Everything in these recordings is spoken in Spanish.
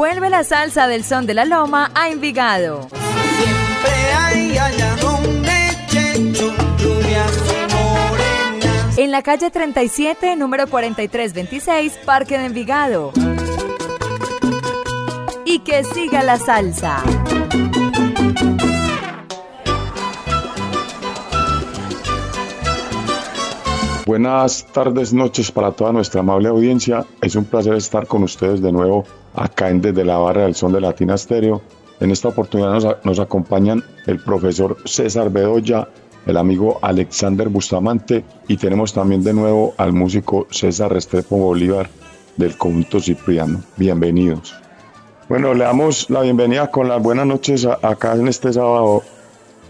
Vuelve la salsa del son de la loma a Envigado. Siempre hay allá donde Checho, rubias y morenas. En la calle 37, número 4326, Parque de Envigado. Y que siga la salsa. Buenas tardes, noches para toda nuestra amable audiencia. Es un placer estar con ustedes de nuevo acá en Desde la Barra del Son de Latina Stereo. En esta oportunidad nos, acompañan el profesor César Bedoya, el amigo Alexander Bustamante y tenemos también de nuevo al músico César Restrepo Bolívar del conjunto Cipriano. Bienvenidos. Bueno, le damos la bienvenida con las buenas noches acá en este sábado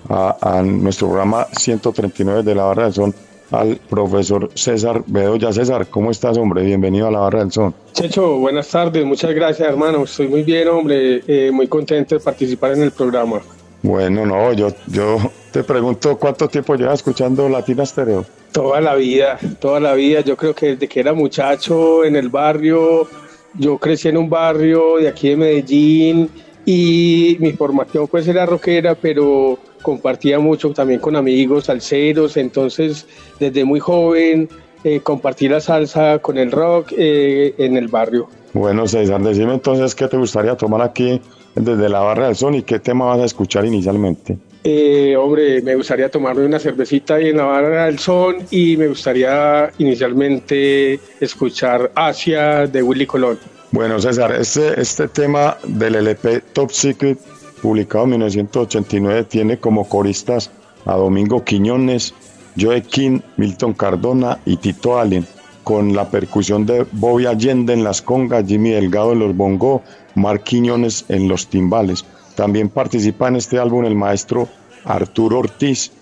a, a nuestro programa 139 de la Barra del Son al profesor César Bedoya. César, ¿cómo estás, hombre? Bienvenido a la Barra del Son. Checho, buenas tardes, muchas gracias hermano, estoy muy bien hombre, eh, muy contento de participar en el programa. Bueno, no, yo, yo te pregunto cuánto tiempo llevas escuchando Latina Stereo. Toda la vida, toda la vida, yo creo que desde que era muchacho en el barrio, yo crecí en un barrio de aquí de Medellín y mi formación pues era rockera, pero compartía mucho también con amigos salseros, entonces desde muy joven eh, compartí la salsa con el rock eh, en el barrio. Bueno, César, decime entonces qué te gustaría tomar aquí desde la Barra del Son y qué tema vas a escuchar inicialmente. Eh, hombre, me gustaría tomarme una cervecita ahí en la barra del son y me gustaría inicialmente escuchar Asia de Willy Colón. Bueno, César, este, este tema del LP Top Secret, publicado en 1989, tiene como coristas a Domingo Quiñones, Joe King, Milton Cardona y Tito Allen, con la percusión de Bobby Allende en las congas, Jimmy Delgado en los bongó, Mark Quiñones en los timbales. También participa en este álbum el maestro Arturo Ortiz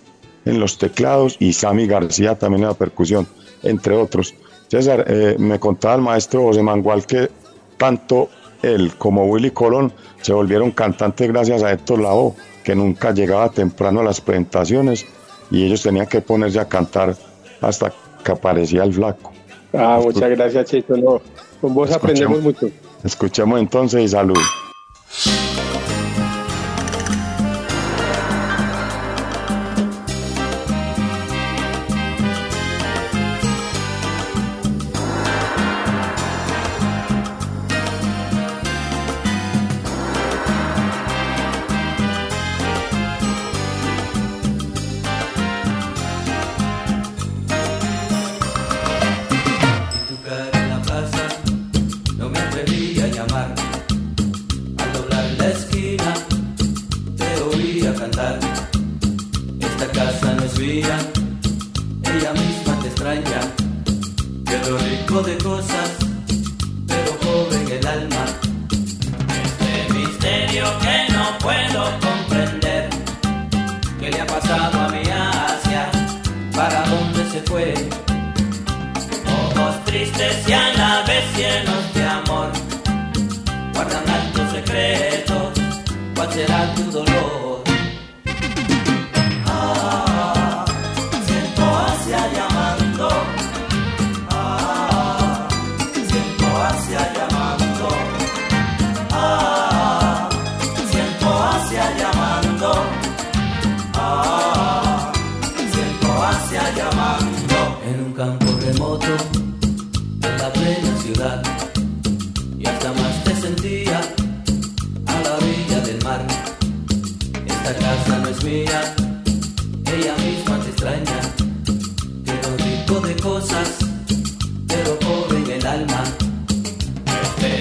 en los teclados y Sammy García también en la percusión, entre otros. César, eh, me contaba el maestro José Mangual que tanto él como Willy Colón se volvieron cantantes gracias a Héctor Lavoe, que nunca llegaba temprano a las presentaciones y ellos tenían que ponerse a cantar hasta que aparecía el flaco. Ah, muchas gracias, Checho. No, con vos aprendemos mucho. Escuchemos entonces y salud.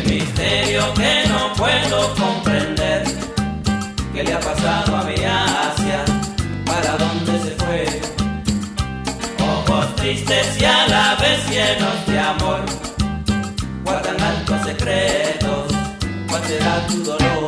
Misterio que no puedo comprender. ¿Qué le ha pasado a mi Asia? ¿Para dónde se fue? Ojos tristes y a la vez llenos de amor. Guardan altos secretos. ¿Cuál será tu dolor?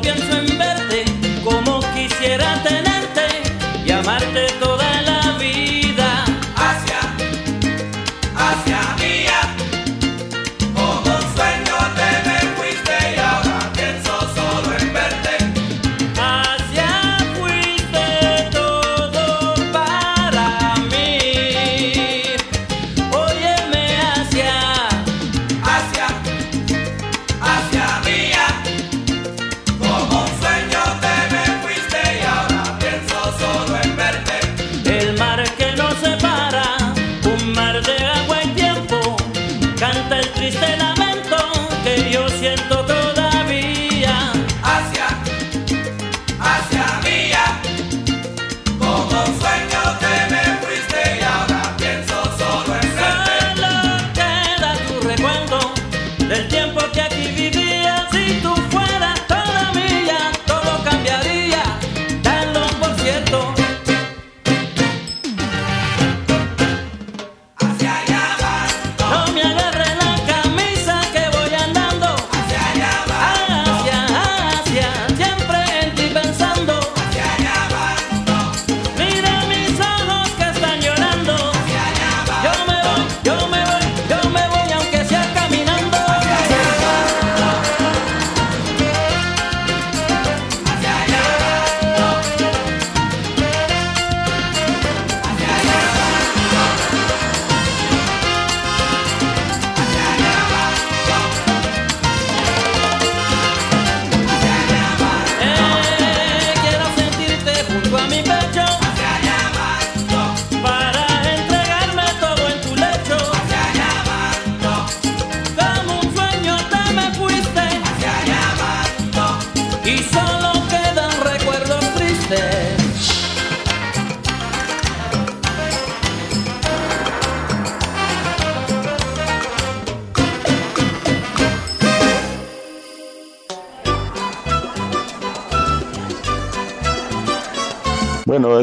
Pienso en verte. Como quisiera tenerte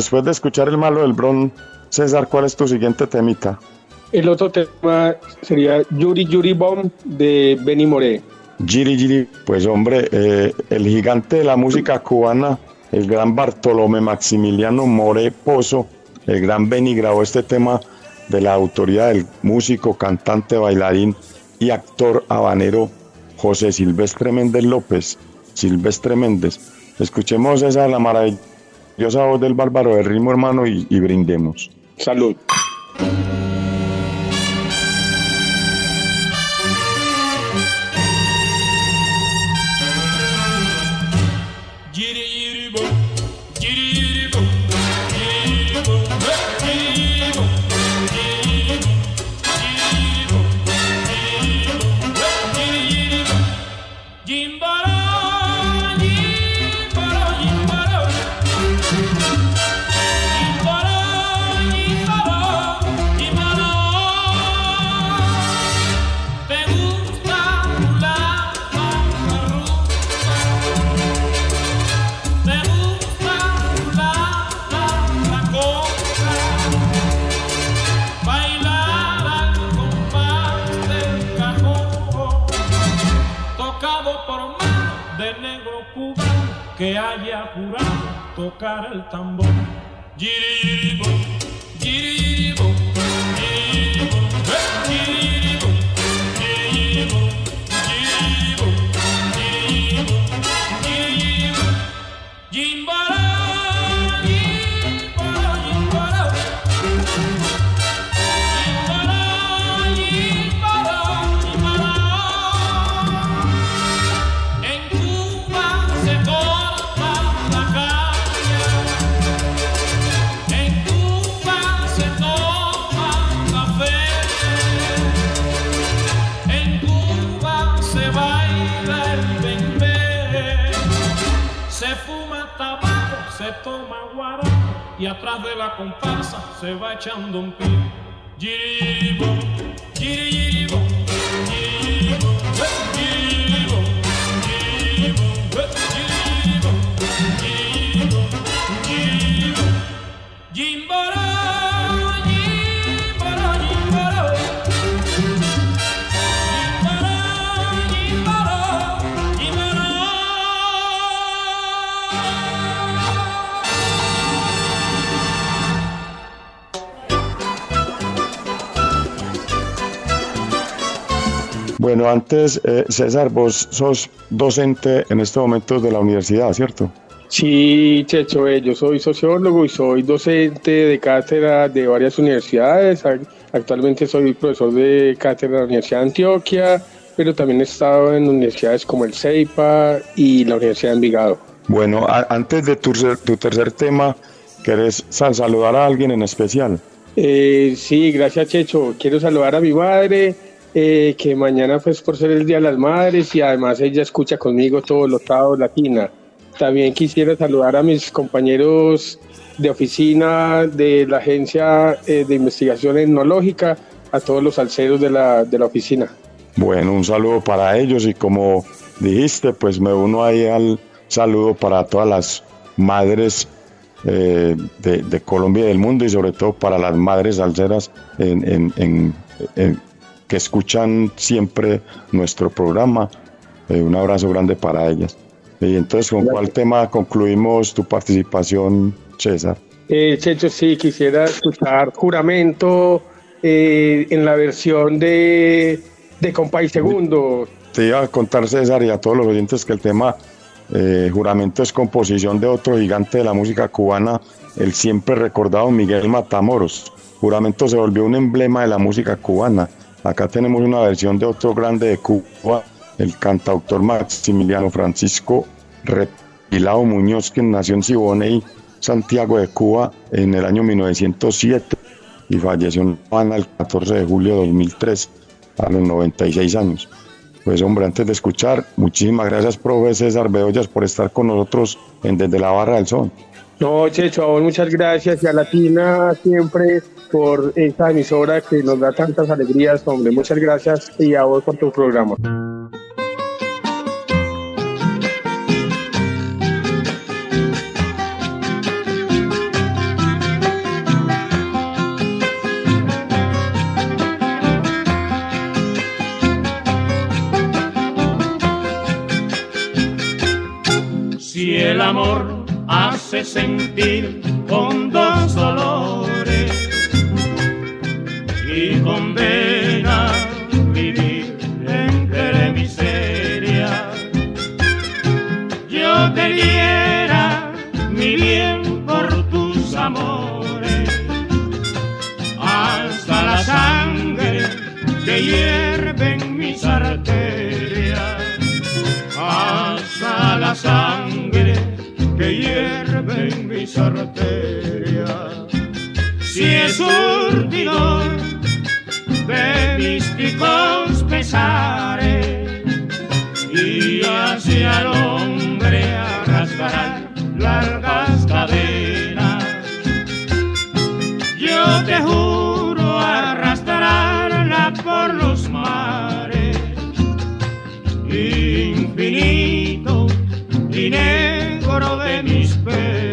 después de escuchar el malo del Bron, César, ¿cuál es tu siguiente temita? El otro tema sería Yuri Yuri Bomb de Benny Moré. Giri Giri, pues hombre, eh, el gigante de la música cubana, el gran Bartolomé Maximiliano More Pozo, el gran Benny grabó este tema de la autoría del músico, cantante, bailarín y actor habanero José Silvestre Méndez López. Silvestre Méndez. Escuchemos esa la maravillosa voz del bárbaro del ritmo hermano y, y brindemos. Salud. Bueno, antes, eh, César, vos sos docente en estos momentos de la universidad, ¿cierto? Sí, Checho, eh, yo soy sociólogo y soy docente de cátedra de varias universidades. Ac- Actualmente soy profesor de cátedra de la Universidad de Antioquia, pero también he estado en universidades como el CEIPA y la Universidad de Envigado. Bueno, antes de tu, ter- tu tercer tema, ¿querés sa- saludar a alguien en especial? Eh, sí, gracias Checho. Quiero saludar a mi madre, eh, que mañana pues por ser el Día de las Madres y además ella escucha conmigo todos los sábados latina. También quisiera saludar a mis compañeros de oficina de la Agencia eh, de Investigación Etnológica, a todos los alceros de la, de la oficina. Bueno, un saludo para ellos y como dijiste, pues me uno ahí al saludo para todas las madres eh, de, Colombia y del mundo y sobre todo para las madres alceras en- en- en- que escuchan siempre nuestro programa. Eh, un abrazo grande para ellas. Y entonces, ¿con cuál tema concluimos tu participación, César? Eh, Checho, sí, quisiera escuchar Juramento eh, en la versión de, de Compay Segundo. Te iba a contar, César, y a todos los oyentes que el tema eh, Juramento es composición de otro gigante de la música cubana, el siempre recordado Miguel Matamoros. Juramento se volvió un emblema de la música cubana. Acá tenemos una versión de otro grande de Cuba, el cantautor Maximiliano Francisco Repilao Muñoz, quien nació en Siboney, Santiago de Cuba, en el año 1907 y falleció en Habana el 14 de julio de 2003, a los 96 años. Pues hombre, antes de escuchar, muchísimas gracias, profe César Beollas, por estar con nosotros en Desde la Barra del Sol. No, Checho, muchas gracias y a Latina siempre por esta emisora que nos da tantas alegrías, hombre. Muchas gracias y a vos por tu programa. Si el amor hace sentir con dos dolores y condena vivir entre miseria, yo te diera mi bien por tus amores hasta la sangre que hierve en mis arterias hasta la sangre que hierve en mis arterias. Si es surtidor de místicos pesares y hacia el hombre arrastrarán largas cadenas, yo te juro arrastrarla por los mares infinito y de mis penas.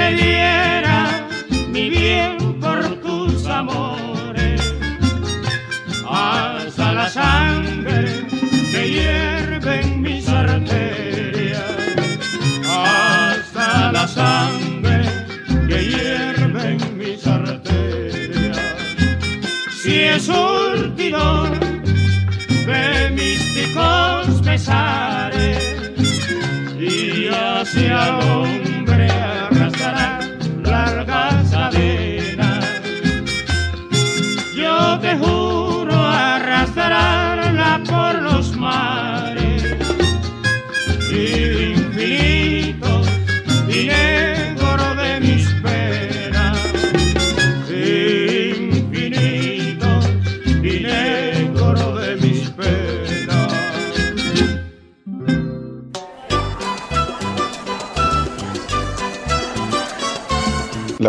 Te diera mi bien por tus amores, hasta la sangre que hierve en mis arterias, hasta la sangre que hierve en mis arterias. Si es surtidor de místicos pesares y hacia el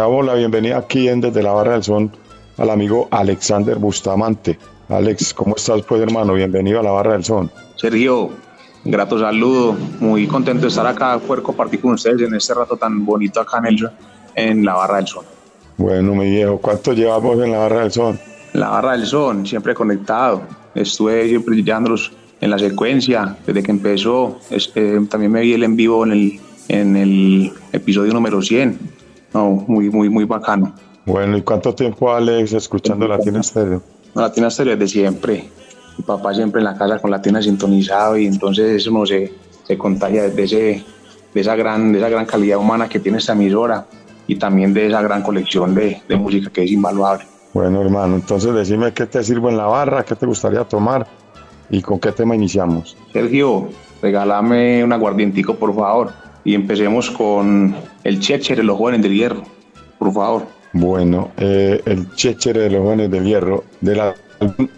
damos la bienvenida aquí en Desde la Barra del Son al amigo Alexander Bustamante. Alex, ¿cómo estás pues hermano? Bienvenido a la Barra del Son. Sergio, grato saludo. Muy contento de estar acá, poder compartir con ustedes en este rato tan bonito acá en, el, en la Barra del Son. Bueno, mi viejo, ¿cuánto llevamos en la Barra del Son? La Barra del Son, siempre conectado. Estuve siempre llevándolos en la secuencia desde que empezó. Eh, también me vi el en vivo en el, en el episodio número 100. No, muy, muy, muy bacano. Bueno, ¿y cuánto tiempo Alex escuchando Latina Estéreo? No, Latina Estéreo desde siempre. Mi papá siempre en la casa con Latina sintonizado y entonces eso no se, se contagia de, ese, de, esa gran, de esa gran calidad humana que tiene esta emisora y también de esa gran colección de, de música que es invaluable. Bueno, hermano, entonces decime qué te sirvo en la barra, qué te gustaría tomar y con qué tema iniciamos. Sergio, regálame un aguardientico, por favor. Y empecemos con el Checher de los jóvenes del hierro, por favor. Bueno, eh, el chéchere de los jóvenes del hierro, de la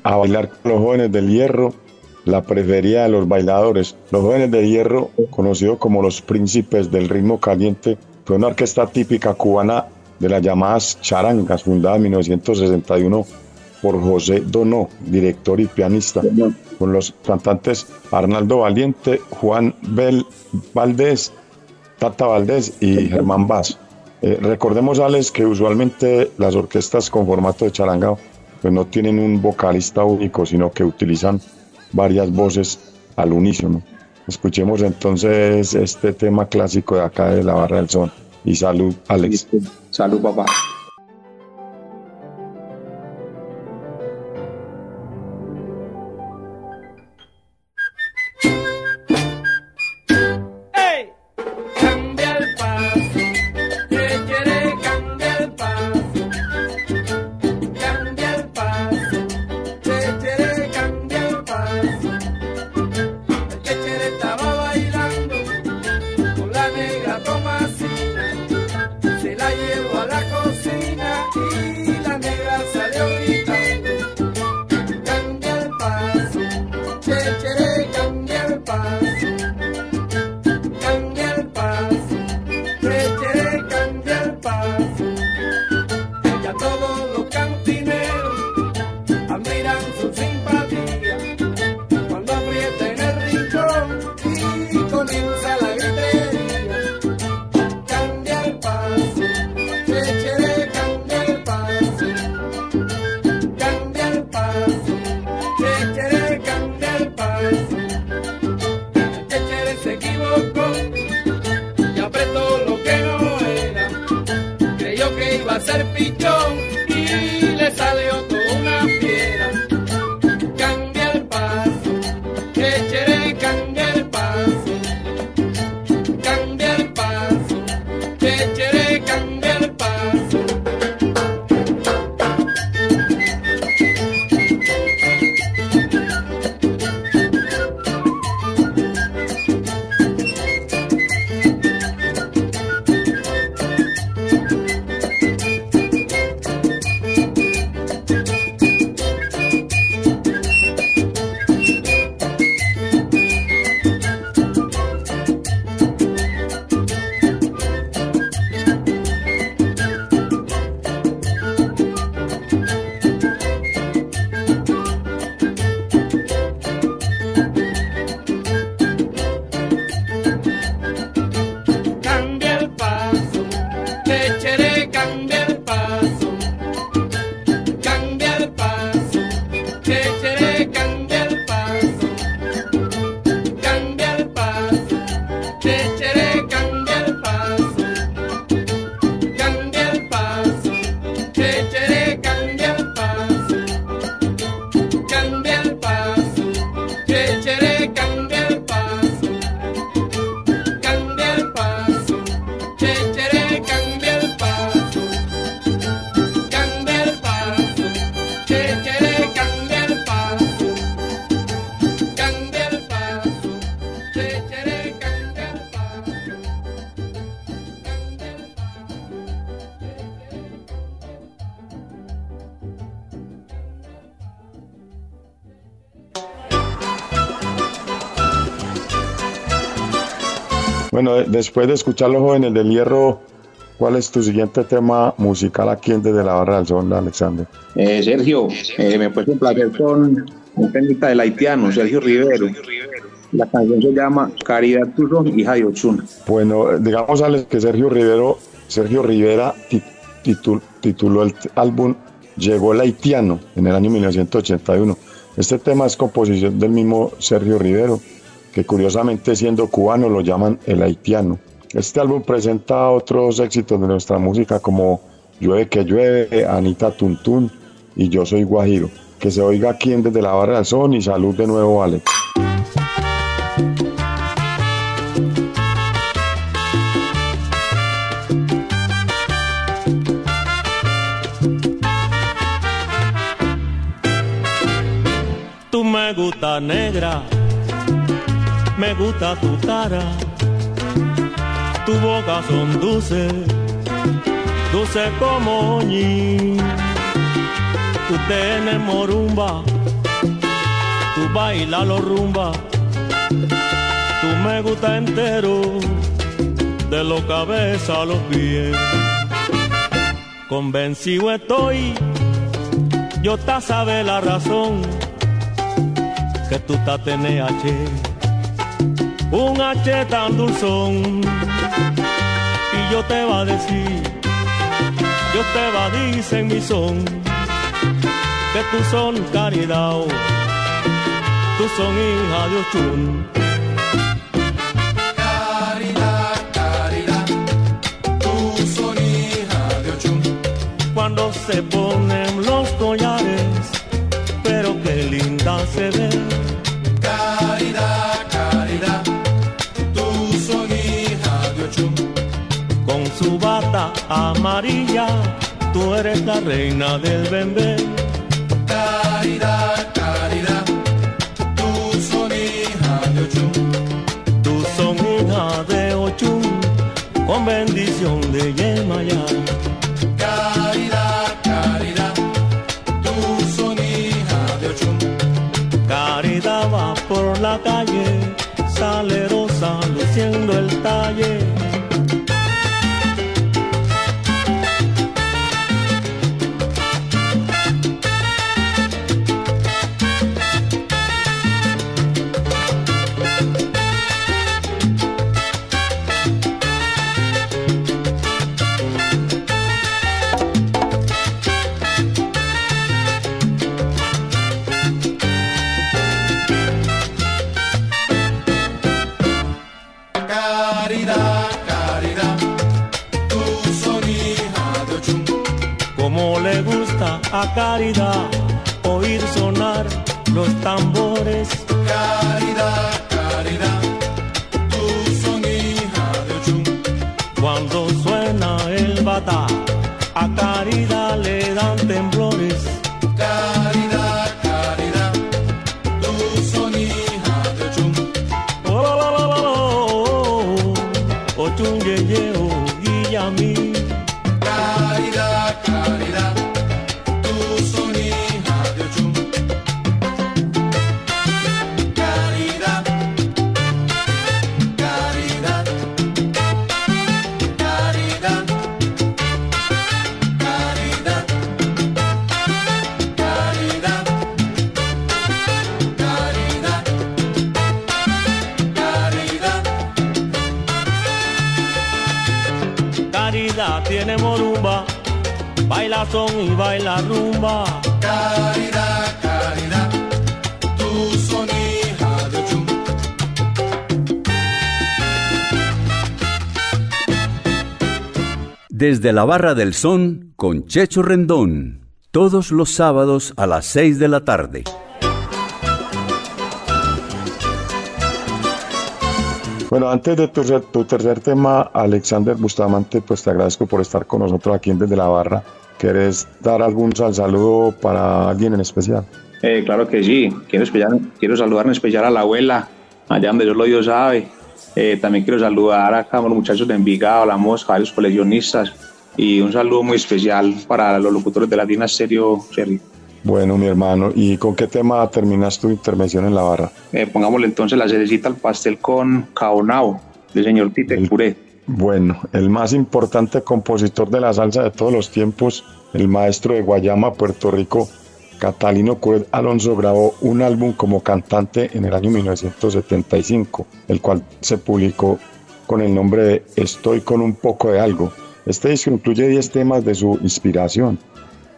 a bailar con los jóvenes del hierro, la prefería de los bailadores. Los jóvenes del hierro, conocidos como los príncipes del ritmo caliente, fue una orquesta típica cubana de las llamadas charangas, fundada en 1961 por José Donó, director y pianista, con los cantantes Arnaldo Valiente, Juan Bel Valdés, Tata Valdés y Germán Vaz. Eh, recordemos, Alex, que usualmente las orquestas con formato de charanga pues no tienen un vocalista único, sino que utilizan varias voces al unísono. Escuchemos entonces este tema clásico de acá de la Barra del Son. Y salud, Alex. Salud, papá. Después de escuchar Los Jóvenes del Hierro, ¿cuál es tu siguiente tema musical aquí en Desde la Barra del Sol, Alexander? Eh, Sergio, eh, me puedes complacer con un temita del haitiano, Sergio Rivero. La canción se llama Caridad Tuzo, hija de Ochun. Bueno, digamos Alex, que Sergio Rivero, Sergio Rivera ti- titul- tituló el álbum Llegó el haitiano en el año 1981. Este tema es composición del mismo Sergio Rivero, que curiosamente siendo cubano lo llaman el haitiano. Este álbum presenta otros éxitos de nuestra música como Llueve que llueve, Anita Tuntún y Yo soy Guajiro. Que se oiga aquí Desde la Barra del Son y salud de nuevo, Alex. Tú me gusta negra, me gusta tu cara, tu boca son dulce, dulce como ñi. Tú tienes morumba, tú bailas los rumba, tú me gusta entero, de los cabeza a los pies. Convencido estoy, yo te sabe la razón que tú estás TNH, un H tan dulzón. Y yo te va a decir, yo te va a decir en mi son, que tú son caridad, tú son hija de Ochun. Caridad, caridad, amarilla, tú eres la reina del bembé. Caridad, caridad, tú son hija de Ochun. Tú son hija de Ochun, con bendición de Yemaya. A Caridad tiene morumba, baila son y baila rumba. Caridad, caridad, tú son hija de Ochun. Desde la Barra del Son con Checho Rendón. Todos los sábados a las 6 de la tarde. Bueno, antes de tu, tercer tema, Alexander Bustamante, pues te agradezco por estar con nosotros aquí en Desde la Barra. ¿Quieres dar algún sal- saludo para alguien en especial? Eh, claro que sí. Quiero, quiero saludar en especial a la abuela, allá donde Dios lo Dios sabe. Eh, también quiero saludar a los muchachos de Envigado, La Mosca, a los coleccionistas. Y un saludo muy especial para los locutores de Latina Stereo, Sergio. Bueno, mi hermano, ¿y con qué tema terminas tu intervención en la barra? Eh, pongámosle entonces la cerecita al pastel con Caonao. del señor Tite Curé. Bueno, el más importante compositor de la salsa de todos los tiempos, el maestro de Guayama, Puerto Rico, Catalino Curet Alonso grabó un álbum como cantante en el año 1975, el cual se publicó con el nombre de Estoy con un poco de algo. Este disco incluye 10 temas de su inspiración,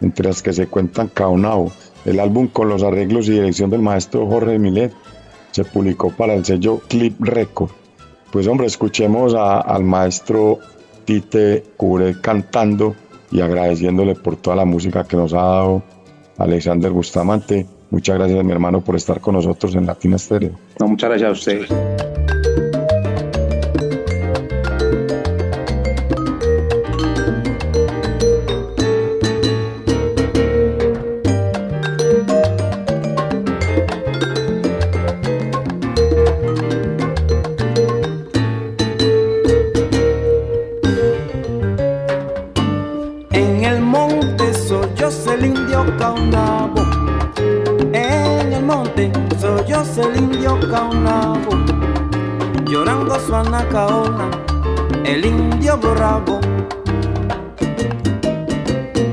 entre las que se cuentan Caonao. El álbum con los arreglos y dirección del maestro Jorge Milet se publicó para el sello Clip Record. Pues hombre, escuchemos al maestro Tite Curet cantando y agradeciéndole por toda la música que nos ha dado Alexander Bustamante. Muchas gracias, mi hermano, por estar con nosotros en Latina Stereo. No, muchas gracias a ustedes.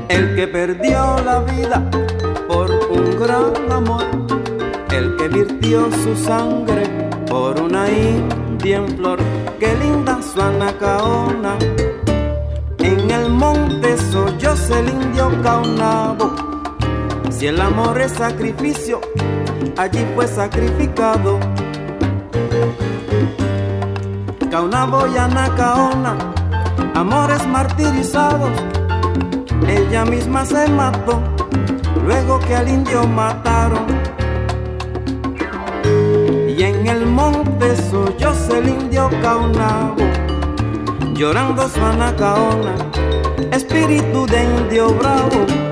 El que perdió la vida por un gran amor, el que virtió su sangre por una india en flor, qué linda su anacaona. En el monte yo el indio caunabo. Si el amor es sacrificio, allí fue sacrificado. Una boyana caona, amores martirizados. Ella misma se mató, luego que al indio mataron. Y en el monte sollóse el indio caonabo, llorando su anacaona, espíritu de indio bravo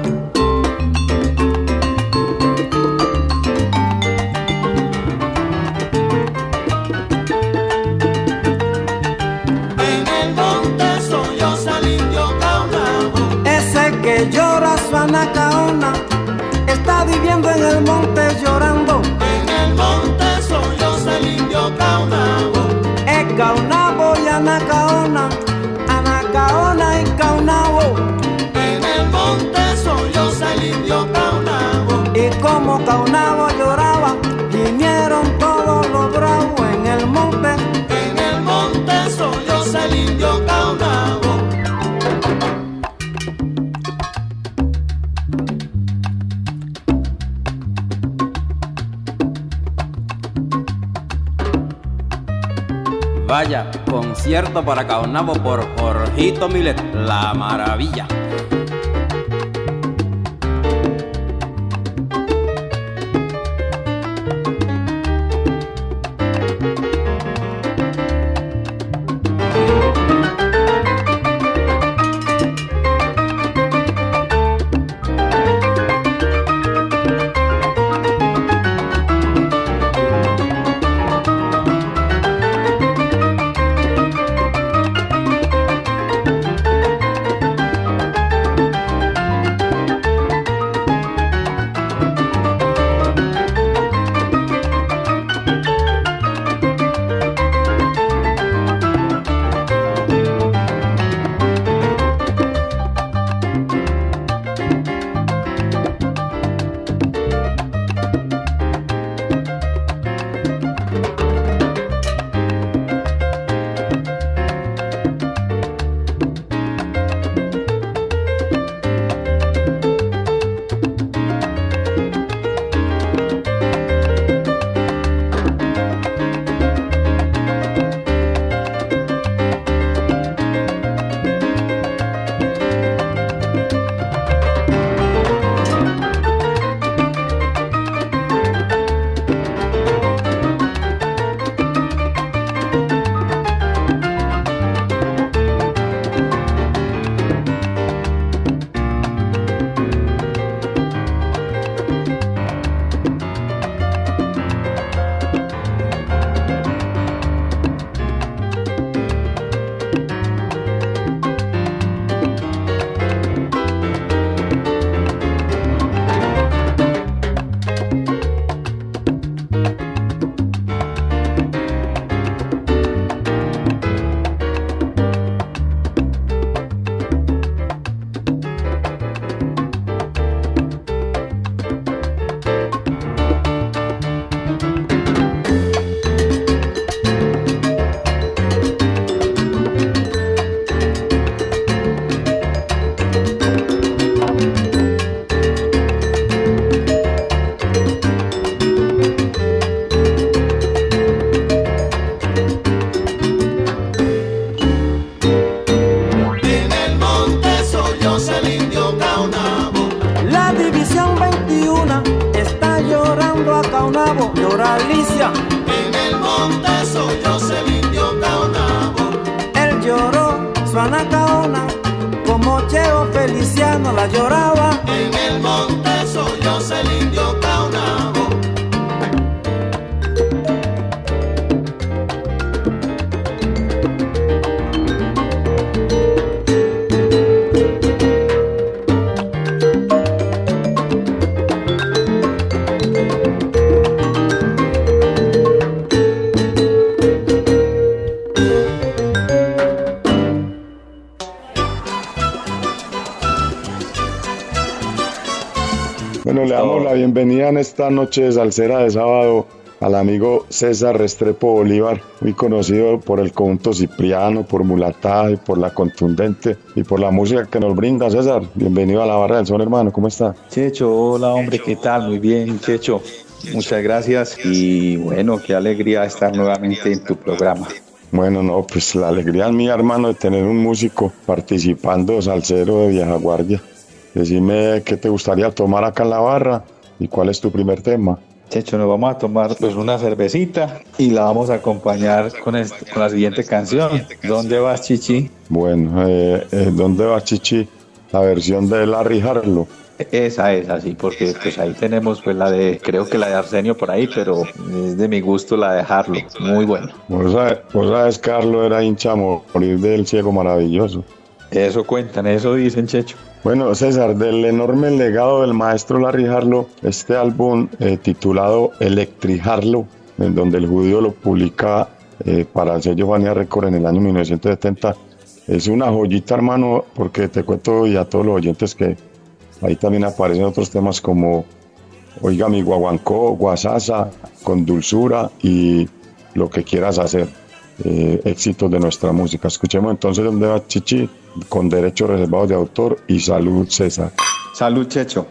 está viviendo en el monte llorando. En el monte soy yo, el indio Caunabo. Es Caunabo y Anacaona, Anacaona y Caunabo. En el monte soy yo, el indio Caunabo. Y como Caunabo Concierto para Caonabo por Jorgito Milet, la maravilla. Caonabo, Alicia. En el monte soy yo el indio Caonabo. Él lloró, Suana Caona, como Cheo Feliciano la lloraba. En el monte soy yo el indio Caonabo. La bienvenida en esta noche de salsera de sábado al amigo César Restrepo Bolívar, muy conocido por el conjunto Cipriano, por Mulataje, por la contundente y por la música que nos brinda. César, bienvenido a la barra del son, hermano, ¿cómo está? Checho, hola hombre, ¿qué tal? Muy bien, Checho. Muchas gracias y bueno, qué alegría estar nuevamente en tu programa. Bueno, no, pues la alegría es mía, hermano, de tener un músico participando, salsero de vieja guardia. Decime qué te gustaría tomar acá en la barra y cuál es tu primer tema. Checho, nos vamos a tomar pues una cervecita y la vamos a acompañar con, este- con la siguiente canción. ¿Dónde vas, Chichi? Bueno, eh, eh, ¿dónde va Chichi? La versión de Larry Harlow. Esa es así, porque pues ahí tenemos pues la de, creo que la de Arsenio por ahí, pero es de mi gusto la de Harlow. Muy buena. Vos sabes, vos sabes, Carlos era hincha morir del ciego maravilloso. Eso cuentan, eso dicen, Checho. Bueno, César, del enorme legado del maestro Larry Harlow, este álbum eh, titulado Electric Harlow, en donde el judío lo publica eh, para el sello Fania Record en el año 1970, es una joyita, hermano, porque te cuento y a todos los oyentes que ahí también aparecen otros temas como Oiga mi guaguancó, guasasa, con dulzura y lo que quieras hacer. Eh, éxitos de nuestra música. Escuchemos entonces dónde va Chichi con derechos reservados de autor y salud César. Salud, Checho.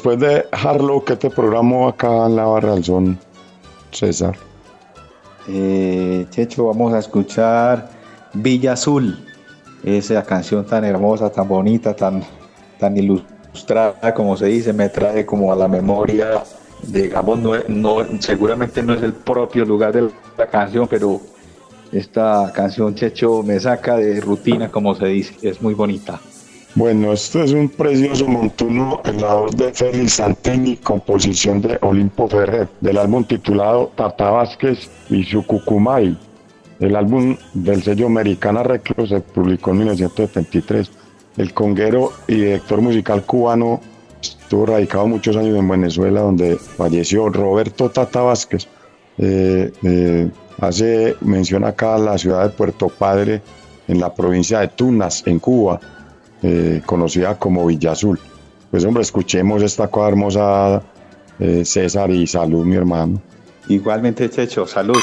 Después de Harlow, ¿qué te programó acá en la Barra del Son, César? Eh, Checho, vamos a escuchar Villa Azul, esa canción tan hermosa, tan bonita, tan, tan ilustrada, como se dice, me trae como a la memoria, digamos, no, no, seguramente no es el propio lugar de la canción, pero esta canción, Checho, me saca de rutina, como se dice, es muy bonita. Bueno, esto es un precioso montuno en la voz de Félix Santini, composición de Olimpo Ferrer, del álbum titulado Tata Vázquez y su Cucumay. El álbum del sello Americana Records se publicó en 1973. El conguero y director musical cubano estuvo radicado muchos años en Venezuela, donde falleció Roberto Tata Vázquez. Eh, eh, hace mención acá a la ciudad de Puerto Padre, en la provincia de Tunas, en Cuba eh, conocida como Villa Azul. Pues hombre, escuchemos esta cosa hermosa, eh, César, y salud, mi hermano. Igualmente, Checho, salud.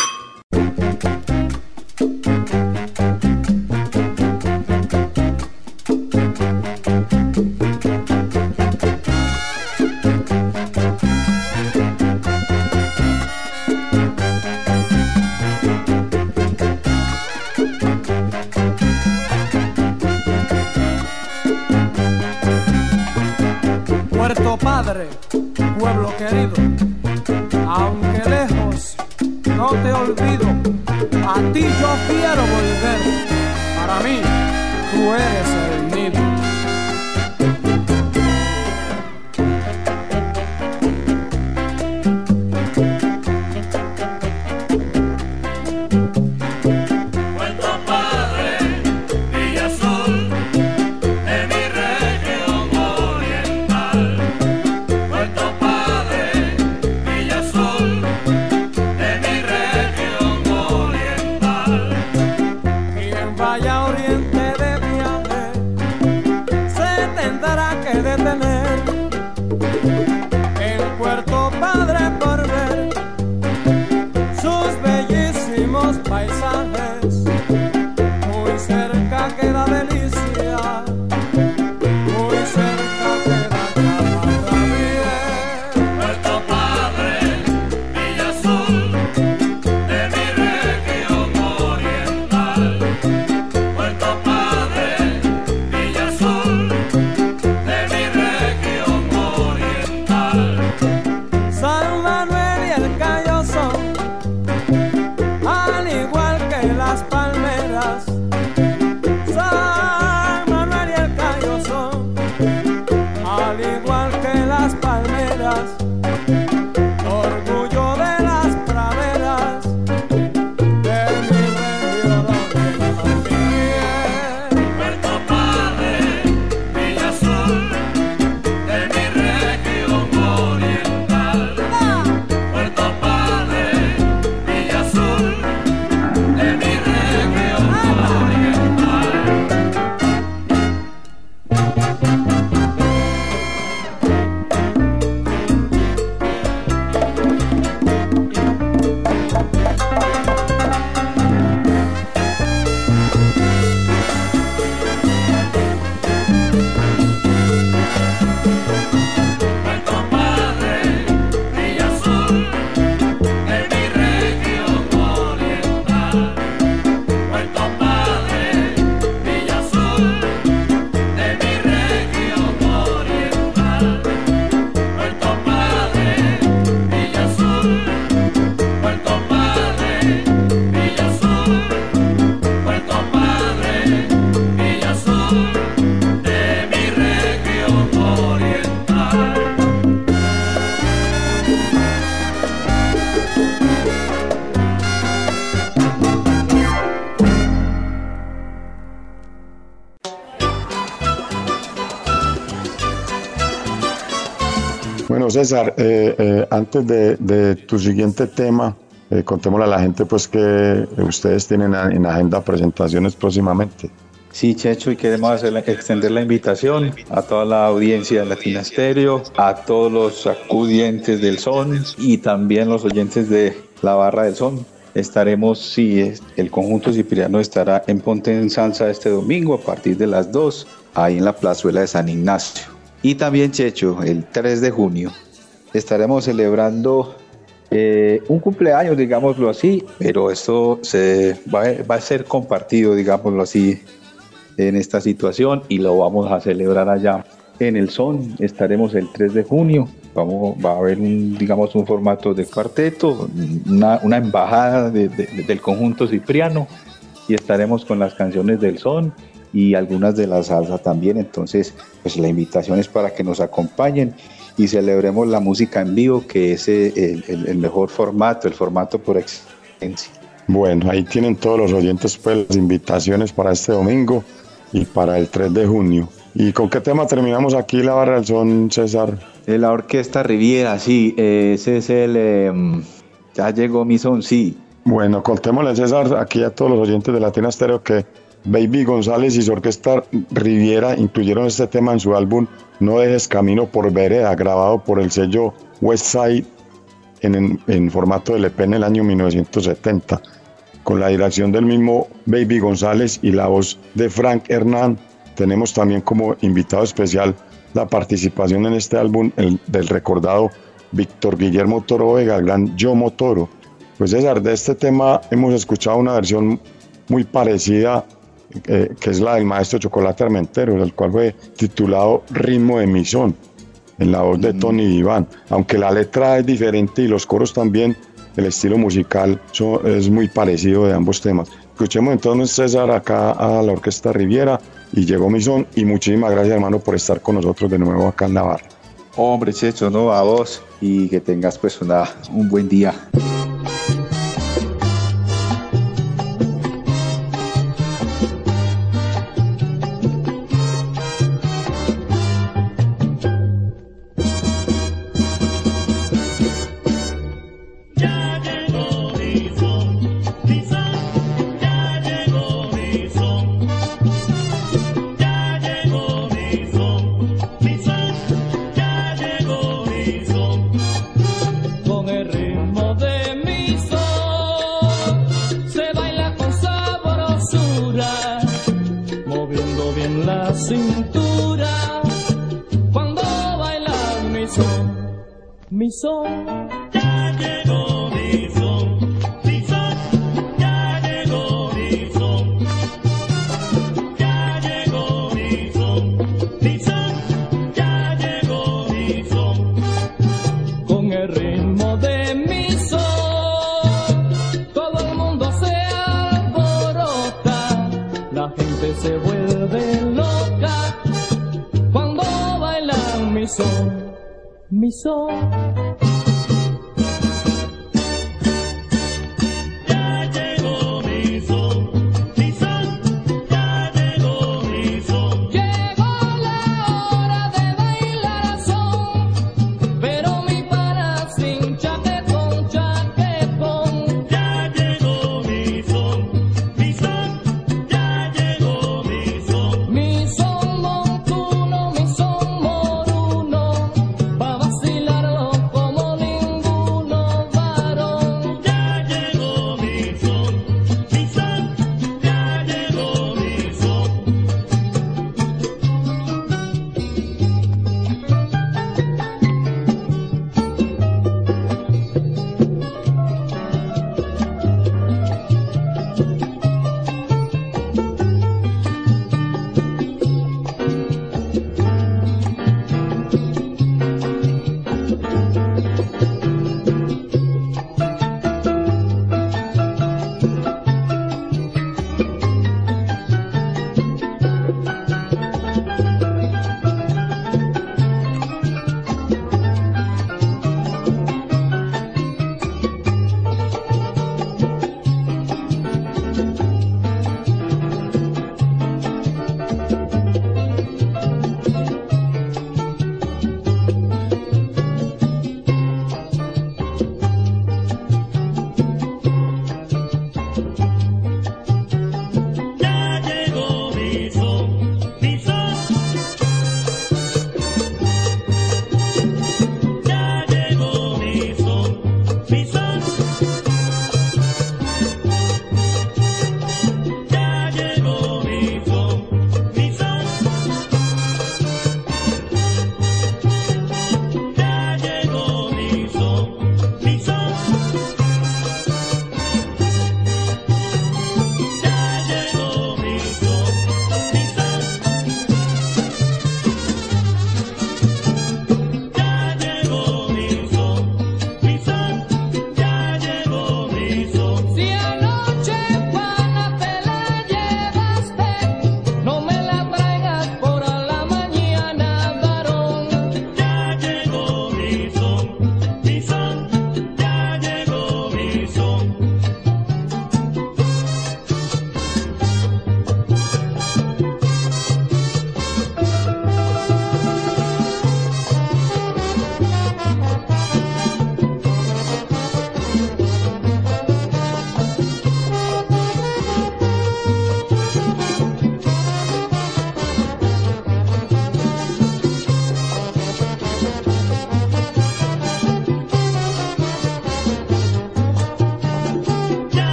César, eh, eh, antes de, tu siguiente tema, eh, contémosle a la gente pues que ustedes tienen en agenda presentaciones próximamente. Sí, Checho, y queremos hacer extender la invitación a toda la audiencia de Latina a todos los acudientes del son y también los oyentes de la barra del son. Estaremos, sí, el conjunto cipriano estará en Ponte en Salsa este domingo a partir de las 2, ahí en la plazuela de San Ignacio. Y también, Checho, el 3 de junio estaremos celebrando eh, un cumpleaños, digámoslo así, pero esto se va, a ser compartido, digámoslo así, en esta situación y lo vamos a celebrar allá en el Son. Estaremos el 3 de junio. Vamos, va a haber un, digamos, un formato de cuarteto, una, embajada de, de, del conjunto Cipriano y estaremos con las canciones del Son y algunas de la salsa también. Entonces, pues la invitación es para que nos acompañen y celebremos la música en vivo, que es el, el, el mejor formato, el formato por excelencia. Bueno, ahí tienen todos los oyentes pues las invitaciones para este domingo y para el 3 de junio. ¿Y con qué tema terminamos aquí la barra del son, César? La Orquesta Riviera, sí, ese es el... Eh, ya llegó mi son, sí. Bueno, contémosle, César, aquí a todos los oyentes de Latina Stereo que Baby González y su Orquesta Riviera incluyeron este tema en su álbum No dejes camino por vereda, grabado por el sello Westside en, en, formato de LP en el año 1970 con la dirección del mismo Baby González y la voz de Frank Hernán. Tenemos también como invitado especial la participación en este álbum el, del recordado Víctor Guillermo Toro Vega, gran Yo Motoro. Pues César, de este tema hemos escuchado una versión muy parecida, eh, que es la del maestro Chocolate Armentero, el cual fue titulado Ritmo de Misón, en la voz de Tony Iván. Aunque la letra es diferente y los coros también, el estilo musical es muy parecido de ambos temas. Escuchemos entonces César acá a la Orquesta Riviera y llegó mi son y muchísimas gracias hermano por estar con nosotros de nuevo acá en Navarra. Hombre, Checho, no, a vos y que tengas pues una, un buen día.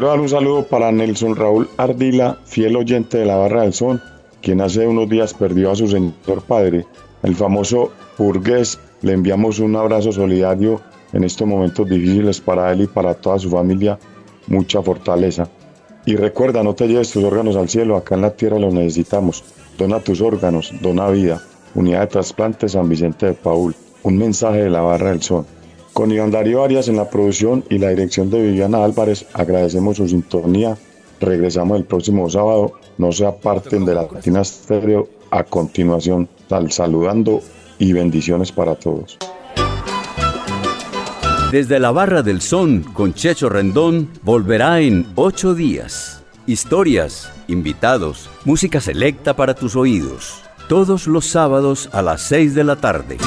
Quiero dar un saludo para Nelson Raúl Ardila, fiel oyente de la Barra del Son, quien hace unos días perdió a su señor padre, el famoso burgués. Le enviamos un abrazo solidario en estos momentos difíciles para él y para toda su familia. Mucha fortaleza. Y recuerda, no te lleves tus órganos al cielo, acá en la tierra los necesitamos. Dona tus órganos, dona vida. Unidad de Trasplantes San Vicente de Paul. Un mensaje de la Barra del Sol. Con Iván Darío Arias en la producción y la dirección de Viviana Álvarez, agradecemos su sintonía. Regresamos el próximo sábado. No se aparten de la Latina Estéreo. A continuación, saludando y bendiciones para todos. Desde la Barra del Son con Checho Rendón volverá en ocho días. Historias, invitados, música selecta para tus oídos. Todos los sábados a las seis de la tarde.